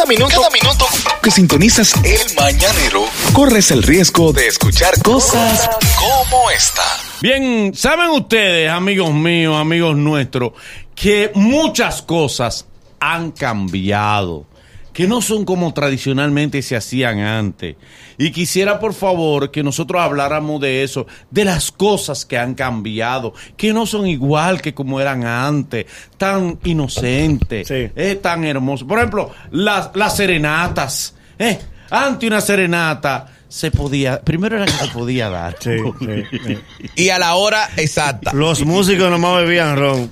Cada minuto, cada minuto que sintonizas el mañanero, corres el riesgo de escuchar cosas como esta. Bien, saben ustedes, amigos míos, amigos nuestros, que muchas cosas han cambiado, que no son como tradicionalmente se hacían antes. Y quisiera, por favor, que nosotros habláramos de eso, de las cosas que han cambiado, que no son igual que como eran antes, tan inocentes, Sí. eh, tan hermosos. Por ejemplo, las, las serenatas. Eh, antes una serenata se podía, primero era que se podía dar. Sí, sí, sí. Y a la hora exacta. Los músicos nomás bebían ron.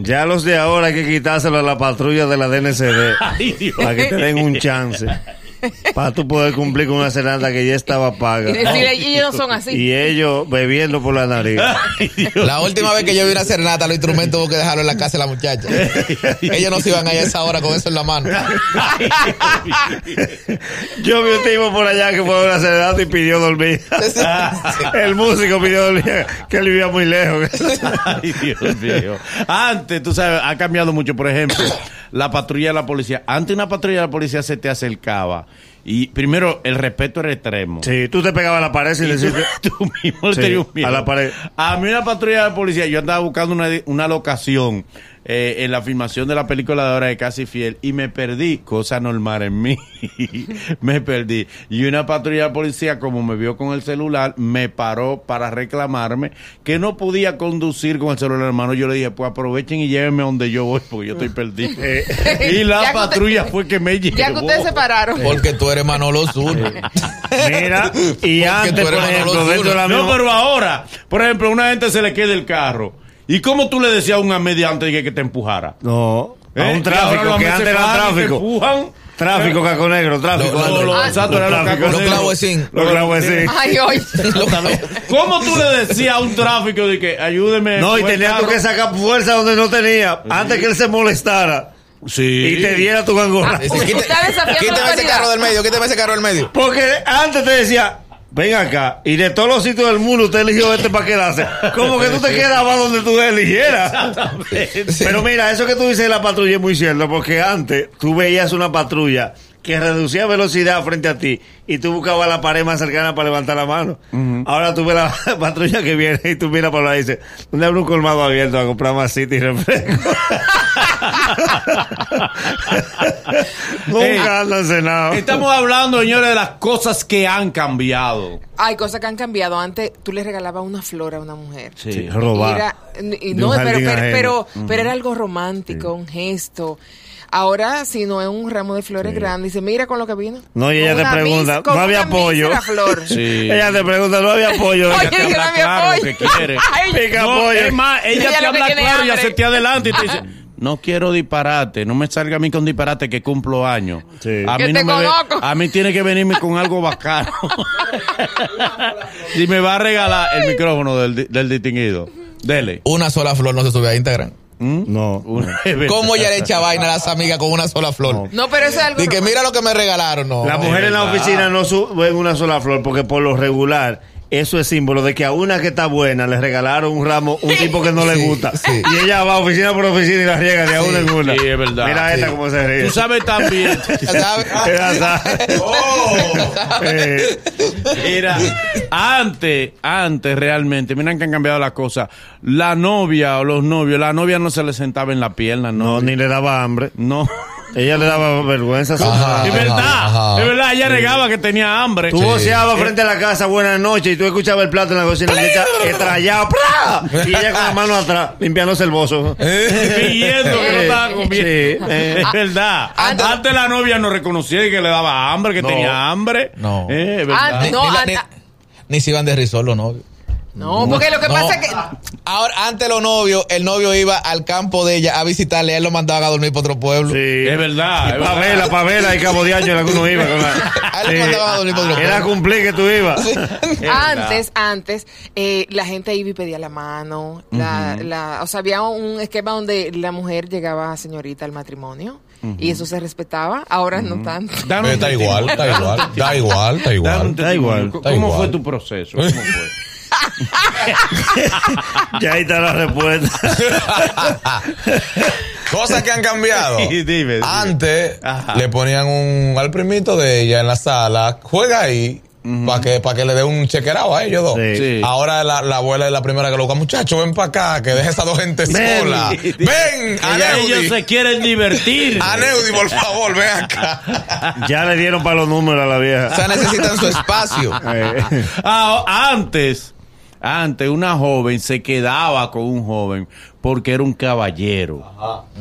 Ya los de ahora hay que quitárselo a la patrulla de la DNCD Ay, Dios. para que te den un chance. Para tú poder cumplir con una serenata que ya estaba paga. Y decirle, ellos no son así. Y ellos bebiendo por la nariz. La última vez que yo vi una serenata, los instrumentos hubo que dejarlo en la casa de la muchacha. Ellos no se iban ahí a esa hora con eso en la mano. Yo vi un tipo por allá que fue a una serenata y pidió dormir. El músico pidió dormir, que él vivía muy lejos. Ay, Dios mío. Antes, tú sabes, ha cambiado mucho. Por ejemplo, la patrulla de la policía. Antes una patrulla de la policía se te acercaba. Y primero, el respeto era extremo. Sí, tú te pegabas a la pared Y tú, decirte... tú mismo le Sí, miedo. a la pared. A mí una patrulla de policía, yo andaba buscando una, una locación eh, en la filmación de la película de Hora de Casi Fiel y me perdí, cosa normal en mí. me perdí. Y una patrulla de policía, como me vio con el celular, me paró para reclamarme que no podía conducir con el celular en mano. Yo le dije, pues aprovechen y llévenme a donde yo voy porque yo estoy perdido. y la usted- patrulla fue que me llevó. Ya que ustedes se pararon. Porque tú eres Manolo Sur. Mira, y antes, tú por ejemplo, No, misma- pero ahora, por ejemplo, a una gente se le queda el carro. ¿Y cómo tú le decías a un mediante que, que te empujara? No, a ¿Eh? un ahora tráfico, que antes era tráfico. empujan. Tráfico, caco negro, tráfico. Lo- lo- antes. exacto, era los tráfico. cacos Los clavecín. Los clavecín. Ay, oye. ¿Cómo tú le decías a un tráfico de que ayúdeme? No, y tenías tú que sacar fuerza donde no tenía, antes que él se molestara Sí. y te diera tu gangorra. Dice, Usted "Quite- está desafiando Quítame ese autoridad". carro del medio, quítame ese carro del medio. Porque antes te decía, ven acá, y de todos los sitios del mundo usted eligió este para quedarse. Como que tú te quedabas donde tú eligieras. Pero mira, eso que tú dices de la patrulla es muy cierto, porque antes tú veías una patrulla que reducía velocidad frente a ti y tú buscabas la pared más cercana para levantar la mano. Ahora tú ves la patrulla que viene y tú miras por la y dices, ¿dónde abre un colmado abierto a comprar más city y refresco? Nunca andan cenados. Estamos hablando, señores, de las cosas que han cambiado. Hay cosas que han cambiado. Antes tú le regalabas una flor a una mujer. Sí, robar. Era- y De no, pero, pero era algo romántico, un gesto. Ahora, si no es un ramo de flores grande, dice, mira con lo que vino. No, y ella te pregunta, ¿no había pollo? Sí. Ella te pregunta, no había pollo. Oye, que no había claro que quiere. Ay, Pica No, pollo. es más, ella, Ella te habla claro y hambre. hace te adelante y te dice, no quiero disparate, no me salga a mí con disparate que cumplo años. Sí. A mí te no me ve- conozco. a mí tiene que venirme con algo bacano. y me va a regalar el micrófono del distinguido. Dele. Una sola flor no se sube a Instagram. No. Una- es verdad. ¿Cómo ella le echa vaina a las amigas con una sola flor? No, pero eso es algo Y que mira lo que me regalaron, no. La mujer en la oficina no sube una sola flor porque por lo regular eso es símbolo de que a una que está buena le regalaron un ramo, un tipo que no le gusta. sí. Y ella va oficina por oficina y la riega de a una en una. Sí, es verdad. Mira esta cómo se ríe. Tú sabes también. Sabe. Eh, Mira, antes, antes realmente, miren que han cambiado las cosas. La novia o los novios, la novia no se le sentaba en la pierna, no, no. ni le daba hambre. No. Ella le daba vergüenza. a su Ajá. Es verdad, ajá. es verdad, ella negaba que tenía hambre. Tú voceabas frente a la casa, buenas noches, y tú escuchabas el plato en la cocina, estrellado, y ella con la mano atrás, limpiándose el bozo. Pidiendo que no estaba comiendo. Sí, eh. Es verdad. Antes- Antes la novia no reconocía que le daba hambre, que No. tenía hambre. No. Eh, es verdad. Ah, Ni, No, ni ni- ni se iban de risol los novios. No, porque lo que No. pasa es que. Ahora, antes los novios, el novio iba al campo de ella a visitarle, él lo mandaba a dormir para otro pueblo. Sí. Es verdad. es. Pavela, Pavela y Cabo de Año era que uno iba. Con la, A él le mandaban a dormir por otro Era a pueblo. cumplir que tú ibas. Antes, antes, eh, la gente iba y pedía la mano. La, la, o sea, había un esquema donde la mujer llegaba señorita al matrimonio y eso se respetaba. Ahora no tanto. Está igual, está igual, está igual, está Danos igual. ¿Cómo fue tu proceso? ¿Cómo fue? ya ahí está la respuesta. Cosas que han cambiado. Dime, dime. Antes Ajá. le ponían un al primito de ella en la sala, juega ahí. Para que, para que le dé un chequerado a ellos dos. Sí. Sí. Ahora la, la abuela es la primera que lo busca. Muchacho, ven para acá, que deje a esas dos gente Ven. sola. Ven, Ella- ellos Aneudi. se quieren divertir. Aneudi, por favor, ven acá. Ya le dieron para los números a la o vieja. sea, necesitan su espacio. Eh, Ah, antes, antes una joven se quedaba con un joven porque era un caballero.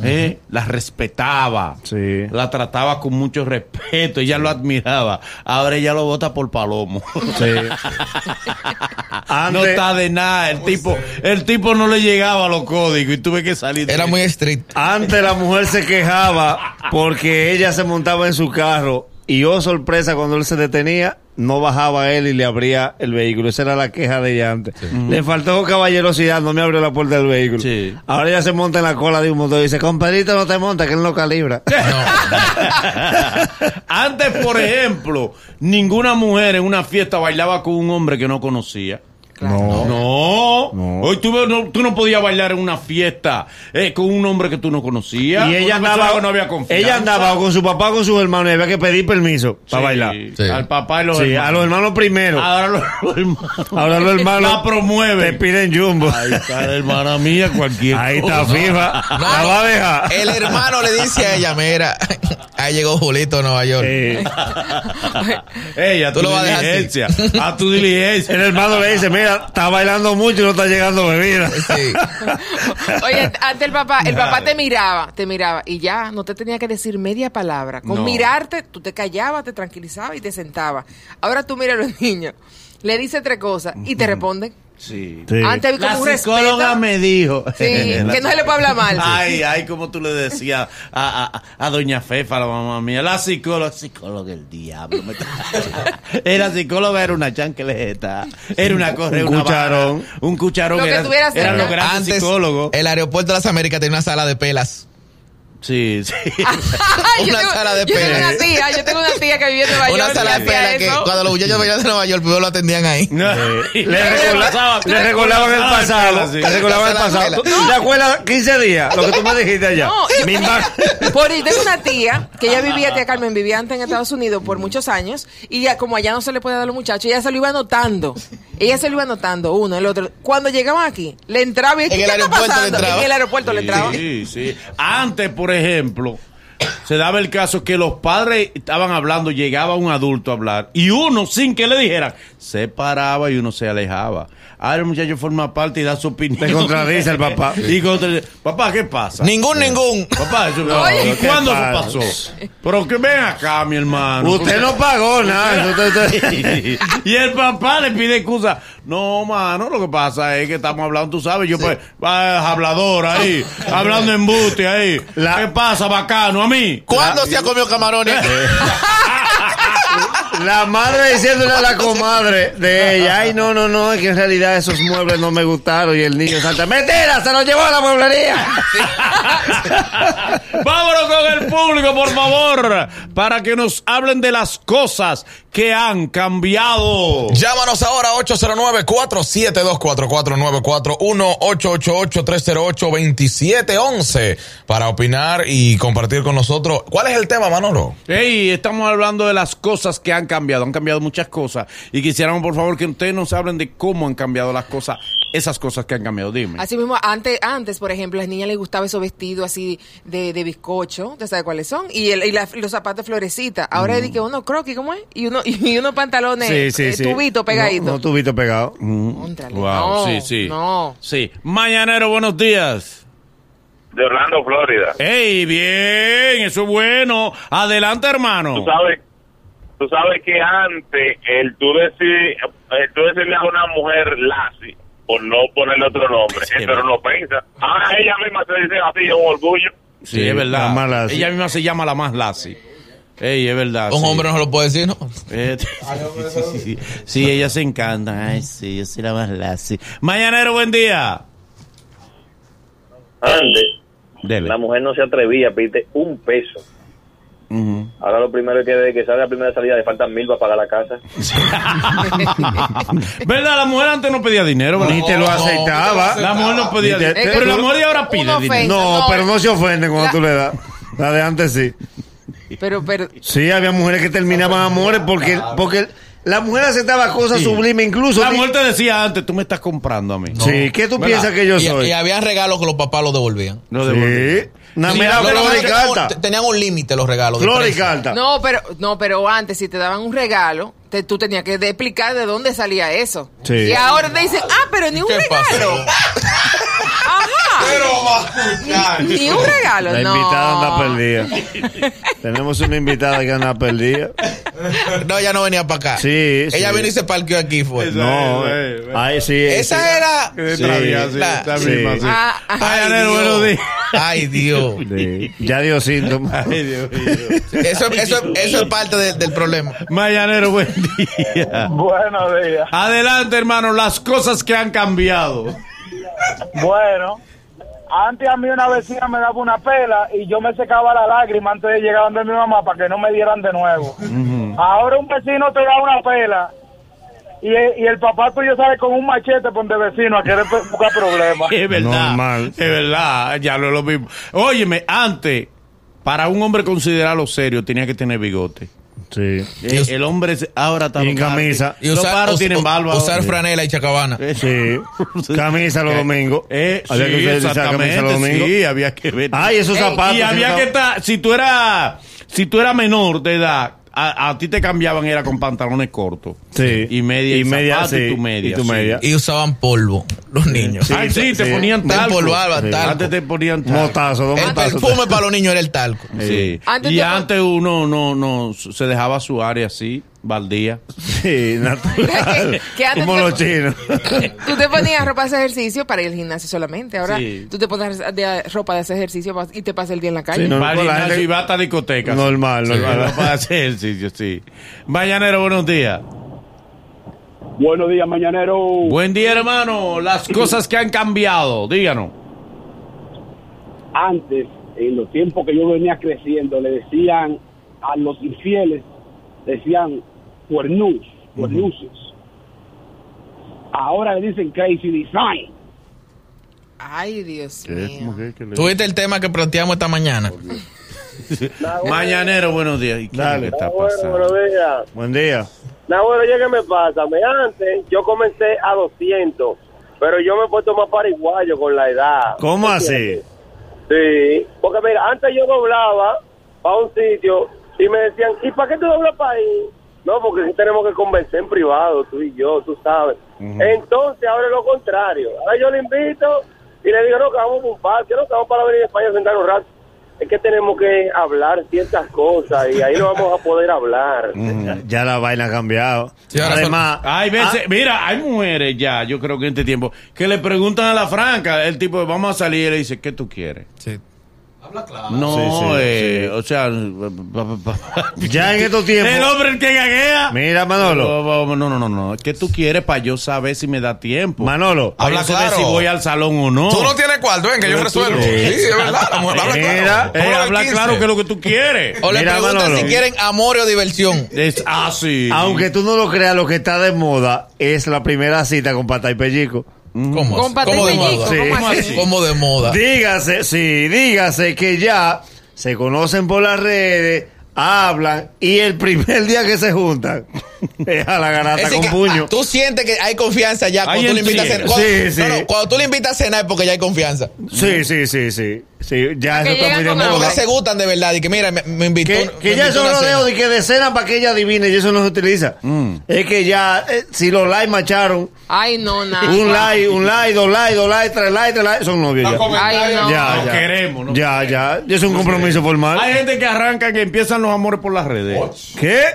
¿Eh? La respetaba. Sí. La trataba con mucho respeto. Ella lo admiraba. Ahora ella lo vota por palomo. sí. no está de nada. El tipo, el tipo no le llegaba a los códigos y tuve que salir. de- Era muy estricto. Antes la mujer se quejaba porque ella se montaba en su carro y oh sorpresa cuando él se detenía, no bajaba él y le abría el vehículo. Esa era la queja de ella antes. Le faltó caballerosidad, no me abrió la puerta del vehículo. Sí. Ahora ella se monta en la cola de un motor y dice, compadrito no te monta, que él no calibra. Antes, por ejemplo, ninguna mujer en una fiesta bailaba con un hombre que no conocía. No. No, No. hoy tú, no, tú no podías bailar en una fiesta eh, con un hombre que tú no conocías. Y ella andaba, no había confianza. ella andaba con su papá con sus hermanos y había que pedir permiso para Sí, bailar. Sí. Al papá y los Sí, hermanos. a los hermanos primero. Ahora los, hermanos. Ahora los hermanos La promueven. te piden jumbo. Ahí está la hermana mía, cualquier Ahí está. FIFA. No, la va a dejar. El hermano le dice a ella, mira, ahí llegó Julito a Nueva York. Eh, Ey, a tu Tú lo vas a dejar diligencia. A tu diligencia. el hermano le dice, mira, está bailando mucho y no está llegando bebida. Sí. Oye, antes el papá, el papá te miraba, te miraba y ya no te tenía que decir media palabra. Con No. mirarte, tú te callabas, te tranquilizabas y te sentabas. Ahora tú miras a los niños, le dices tres cosas y te responden. Sí. Sí. Antes había La como un psicóloga respeto. me dijo. Sí, que no se le puede hablar mal. Ay, ay, como tú le decías a, a, a doña Fefa, la mamá mía, la psicóloga, psicóloga el diablo. Era psicóloga, era una chanqueleta, era una correa, Un una cucharón. vara, un cucharón. Lo que era- grandes Antes, psicólogos. el aeropuerto de las Américas tenía una sala de pelas. Sí, sí. Una tengo- sala de yo tengo una tía, yo tengo una tía que vivía en Nueva York. Una sala de pelas que eso. cuando los muchachos venían de Nueva York, primero lo atendían ahí. No, Le, le recorda- pasaba- le recordaban el pasado. sí. Le recordaban el pasado. ¿Tú vela. te acuerdas 15 días? Lo que tú me dijiste allá. No, Mi por ahí tengo una tía que ella vivía, tía Carmen, vivía antes en Estados Unidos por muchos años y ya como allá no se le puede dar a los muchachos, ella se lo iba anotando. Ella se lo iba anotando, uno, el otro. Cuando llegaban aquí, le entraba y En ¿qué el está aeropuerto le pasando? entraba. En el aeropuerto le entraba. Sí, sí. Antes, por ejemplo, se daba el caso que los padres estaban hablando, llegaba un adulto a hablar y uno, sin que le dijeran, se paraba y uno se alejaba. Ahora el muchacho forma parte y da su opinión. Te contradice el papá. Y contra- papá, ¿qué pasa? Ningún, ningún. Papá, eso, Oye. ¿y ¿cuándo ¿Qué eso pasa? pasó? Pero que ven acá, mi hermano. Usted no pagó nada. Y el papá le pide excusa. No, mano, lo que pasa es que estamos hablando, tú sabes, yo pues, va, hablador ahí, hablando embuste ahí. La- ¿Qué pasa, bacano, a mí? ¿Cuándo se ha comido camarones? La madre diciéndole a la comadre de ella, ay, no, no, no, es que en realidad esos muebles no me gustaron. Y el niño salta, ¡mentira! ¡Se los llevó a la mueblería! Vámonos con el público, por favor, para que nos hablen de las cosas que han cambiado. Llámanos ahora 809-472-4494, 1-888-308-2711 para opinar y compartir con nosotros. ¿Cuál es el tema, Manolo? Hey, estamos hablando de las cosas que han cambiado. Han cambiado muchas cosas. Y quisiéramos, por favor, que ustedes nos hablen de cómo han cambiado las cosas, esas cosas que han cambiado. Dime. Así mismo, antes, antes, por ejemplo, a las niñas les gustaba esos vestidos así de, de bizcocho, ¿usted sabe cuáles son? Y, el, y la- los zapatos de florecita. Ahora es de que uno croquis, ¿cómo es? Y uno, y unos pantalones Sí, sí, eh, sí. tubito pegadito. No, no tubito pegado. Contrale. Wow, no, sí, sí. No. Sí. Mañanero, buenos días. de Orlando, Florida. Hey, bien, eso es bueno. Adelante, hermano. Tú sabes, tú sabes que antes el tú decir, eh, tú decirle a una mujer Lassie por no ponerle otro nombre, Sí, pero no piensa. Ah, ella misma se dice así, es un orgullo. Sí, Sí, es verdad. la más Lassie. Ella misma se llama la más Lassie. Ey, es verdad. Un sí. hombre no se lo puede decir, ¿no? Eh, sí, sí, sí. Sí, ella se encanta. Ay, sí, yo soy la más Lassie. Mañanero, buen día. Antes, Dele. la mujer no se atrevía a pedirte un peso. Ujú. Ahora lo primero es que de que sale la primera salida le faltan mil para pagar la casa. ¿Verdad? La mujer antes no pedía dinero, ¿verdad? Ni te lo No, aceptaba. La mujer no pedía dinero. Pero la mujer de ahora pide dinero. ofende. No, No, pero no se ofenden cuando la- tú le das. La de antes sí. Pero, pero, Sí, había mujeres que terminaban amores porque, porque la mujer aceptaba cosas sublimes incluso. La mujer te decía antes, tú me estás comprando a mí. Sí, ¿qué tú ¿Verdad? piensas que yo Y, soy? y había regalos que los papás los devolvían. No Sí. devolví. Una Sí, Los flor y carta. un- Tenían un límite los regalos. de Flor y carta. no, pero, no, pero antes, si te daban un regalo, te- tú tenías que de- explicar de dónde salía eso. Sí. Y ahora te dicen, ah, pero ni un ¿Qué regalo. Ajá. Ni, ni un regalo, La no. invitada anda perdida. Tenemos una invitada que anda perdida. No, ella no venía para acá. Sí, Ella sí. vino y se parqueó aquí. Fue. Esa- No, eh, eh, ay, sí. Esa sí. era. Sí. La- sí. misma, sí. Ah, ah, Ay, Ay, Anel, buenos Dios. días. Ay, Dios. Sí. Ya dio síntomas. Ay, Dios mío. Eso, eso, eso es parte de- del problema. Mañanero, buen día. Buenos días. Adelante, hermano, las cosas que han cambiado. Bueno, antes a mí una vecina me daba una pela y yo me secaba la lágrima antes de llegar donde mi mamá para que no me dieran de nuevo. Ahora un vecino te da una pela y, y el papá tuyo sale con un machete por de vecino a querer buscar problemas. Es verdad. Normal. Es verdad, ya no es lo mismo. Óyeme, antes, para un hombre considerarlo serio, tenía que tener bigote. Sí. Eh, el hombre se- ahora está Y camisa. Y Los usar, paros us- tienen barba. usar franela y chacabana. Sí. Camisa los domingos. Eh, Había sí, que utilizar camisa los domingos. sí, había que ver. Ay, esos zapatos. y había que estar, si tú eras, si tú eras menor de edad, a, a ti te cambiaban era con pantalones cortos. Sí. Y media y, Y media, zapato y sí, tu media. y tu sí. media. Y usaban polvo, los niños. Sí, Ay, sí, te ponían Te talco. empolvaban Sí. talco. Antes te ponían talco. Motazo, dos El perfume para los niños era el talco. Sí. Antes y te- antes uno no, no se dejaba su área así, baldía. Sí, natural. Como te- los chinos. Tú te ponías ropa de ese ejercicio para ir al gimnasio solamente. Ahora Sí. tú te pones de- ropa de ese ejercicio y te pasas el día en la calle. Sí, no, Para el con la gente- y va hasta discoteca. Normal, Sí, normal. va para hacer ejercicio, sí. Mañanero, buenos días. Buenos días, mañanero. Buen día, hermano. Las cosas que han cambiado, díganos. Antes, en los tiempos que yo venía creciendo, le decían a los infieles, decían cuernus, cuernusos. Ahora le dicen crazy design. Ay, Dios mío. ¿Tuviste el tema que planteamos esta mañana? Mañanero, buenos días. ¿Y qué Dale. que está Bueno, pasando? buenos días. Buen día. No, bueno, ya que me pasa, me antes yo comencé a 200, pero yo me he puesto más paraguayo con la edad. ¿Cómo así? Sí, porque mira, antes yo doblaba para un sitio y me decían, ¿y para qué tú doblas para ahí? No, porque sí tenemos que convencer en privado, tú y yo, tú sabes. Entonces, ahora es lo contrario. Ahora yo le invito y le digo, no, que vamos a un parque, no, que vamos para venir a España a sentar un rato. Es que tenemos que hablar ciertas cosas y ahí no vamos a poder hablar. Ya la vaina ha cambiado. Sí, Además, Hay veces, mira, hay mujeres ya, yo creo que en este tiempo, que le preguntan a la franca, el tipo, vamos a salir, y le dice, ¿qué tú quieres? Sí. No, Sí, sí, eh, o sea, ya en estos tiempos. el hombre el que gaguea. Mira, Manolo. No, no, no, no. ¿Qué tú quieres para yo saber si me da tiempo? Manolo. Habla claro. si voy al salón o no. Tú no tienes cuarto, ven que yo resuelvo. Sí. Sí, es verdad. La mujer habla Mira. claro. Eh, habla 15. claro que es lo que tú quieres. O le Mira, preguntan Manolo. si quieren amor o diversión. Es así. Aunque tú no lo creas, lo que está de moda es la primera cita con pata y pellico. ¿Cómo? Y ¿Cómo de moda? Sí. ¿cómo así? ¿Cómo de moda? Dígase, sí, dígase que ya se conocen por las redes, hablan y el primer día que se juntan es a la garata decir, con que, puño. ah, Tú sientes que hay confianza ya cuando tú le invitas a. Cuando, Sí, sí. no, no, cuando tú le invitas a cenar es porque ya hay confianza. Sí, sí, sí, sí. Sí, ya eso está muy de moda. Porque se gustan de verdad y que mira, me, me invitó. Que, me ya invitó eso no dejo de que de cena para que ella adivine y eso no se utiliza. Es que ya, eh, si los likes macharon, Ay, no, nada. un like, un like, dos likes, dos likes, tres likes, tres likes, son novios ya. Ay, no. Ya, No ya. queremos, ¿no? Ya, ya. Ya es un compromiso formal. Hay gente que arranca que empiezan los amores por las redes. ¿Qué?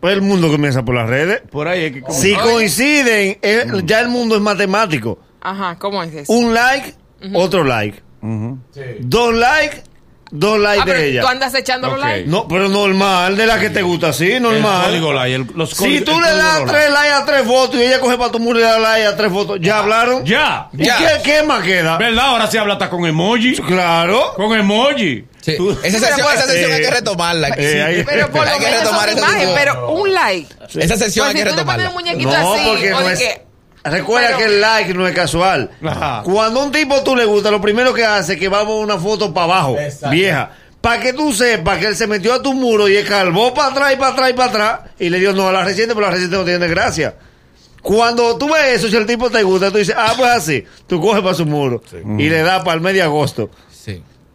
Pues el mundo comienza por las redes. Por ahí es que Si coinciden, eh, ya el mundo es matemático. Ajá, ¿cómo es eso? Un like, otro like. Dos likes, dos likes Ah, pero de ella. tú andas echando los likes. No, pero normal, de la que te gusta, sí, El normal. código like, el- los si tú el le das like. tres likes a tres fotos y ella coge para tu muro y le da like a tres fotos, ¿ya hablaron? Ya. ¿Y Ya. qué, qué más queda? ¿Verdad? Ahora sí habla hasta con emoji. Claro. Con emoji. Sí. Tú- Esa sesión, esa sesión Eh, hay que retomarla. eh, ahí- Pero por Hay lo que retomar esa imagen, sesión. pero un like. Esa sesión Pues hay si que retomarla. un muñequito No, así, porque no es. Recuerda Pero- que el like no es casual. Ajá. Cuando un tipo tú le gusta, lo primero que hace es que vamos a una foto para abajo, vieja. Para que tú sepas que él se metió a tu muro y escalvó para atrás y para atrás y para atrás y le dio no a la reciente, pero la reciente no tiene gracia. Cuando tú ves eso, si el tipo te gusta, tú dices, ah, pues así, tú coges para su muro y le das para el mes de agosto.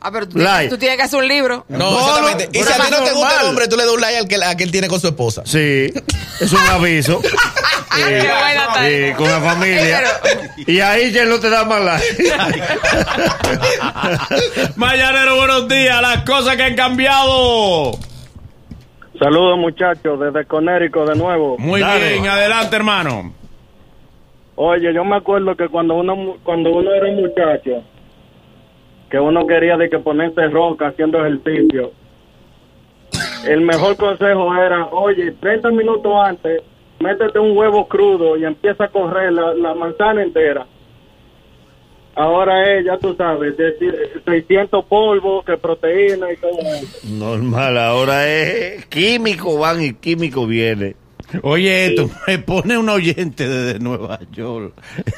Ah, pero tú, Like. tienes, tú tienes que hacer un libro. No, No, exactamente. no, y si a ti no te gusta normal. el hombre, tú le das un like al que, al que él tiene con su esposa. Sí, es un aviso. Qué buena. Sí, con la familia. Y ahí ya no te da más like. Mañanero, buenos días. Las cosas que han cambiado. Saludos muchachos, desde Conérico de nuevo. Muy Dale. bien, adelante, hermano. Oye, yo me acuerdo que cuando uno cuando uno era un muchacho, que uno quería de que ponerse ronca haciendo ejercicio, el mejor consejo era, oye, 30 minutos antes, métete un huevo crudo y empieza a correr la, la manzana entera. Ahora es, ya tú sabes, decir, 600 polvos, que proteína y todo eso. Normal, ahora es químico van y químico viene. Oye, esto me pone un oyente desde Nueva York.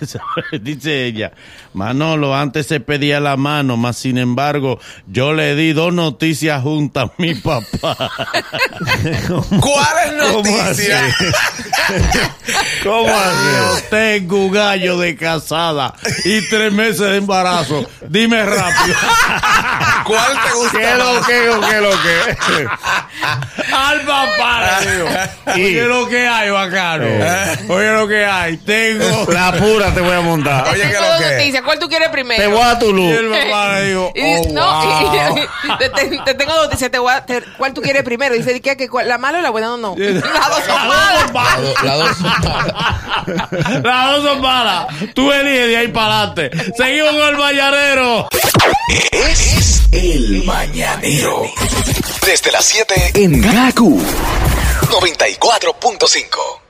Dice ella, Manolo, antes se pedía la mano, mas sin embargo, yo le di dos noticias juntas a mi papá. ¿Cuál es ¿Cómo así? tengo un gallo de casada y tres meses de embarazo. Dime rápido. ¿Cuál te gusta? ¿Qué lo que, qué lo que? Al papá le digo, Oye lo que hay, bacano. Oye lo que hay. Tengo. La pura te voy a montar. Oye, Tengo ¿qué lo dos que? noticias. ¿Cuál tú quieres primero? Te voy a tu Y luz. el papá le digo, Y dice, oh, no, wow. y- te, te- te tengo dos noticias. Te voy a- te- ¿Cuál tú quieres primero? Dice ¿qué, qué, cuál- la mala o la buena o no. Las dos son malas. La do- la dos son malas. Las dos son malas. Tú eliges de ahí para adelante. Seguimos con el mañanero. Es el mañanero. Desde las 7 en Gaku 94.5.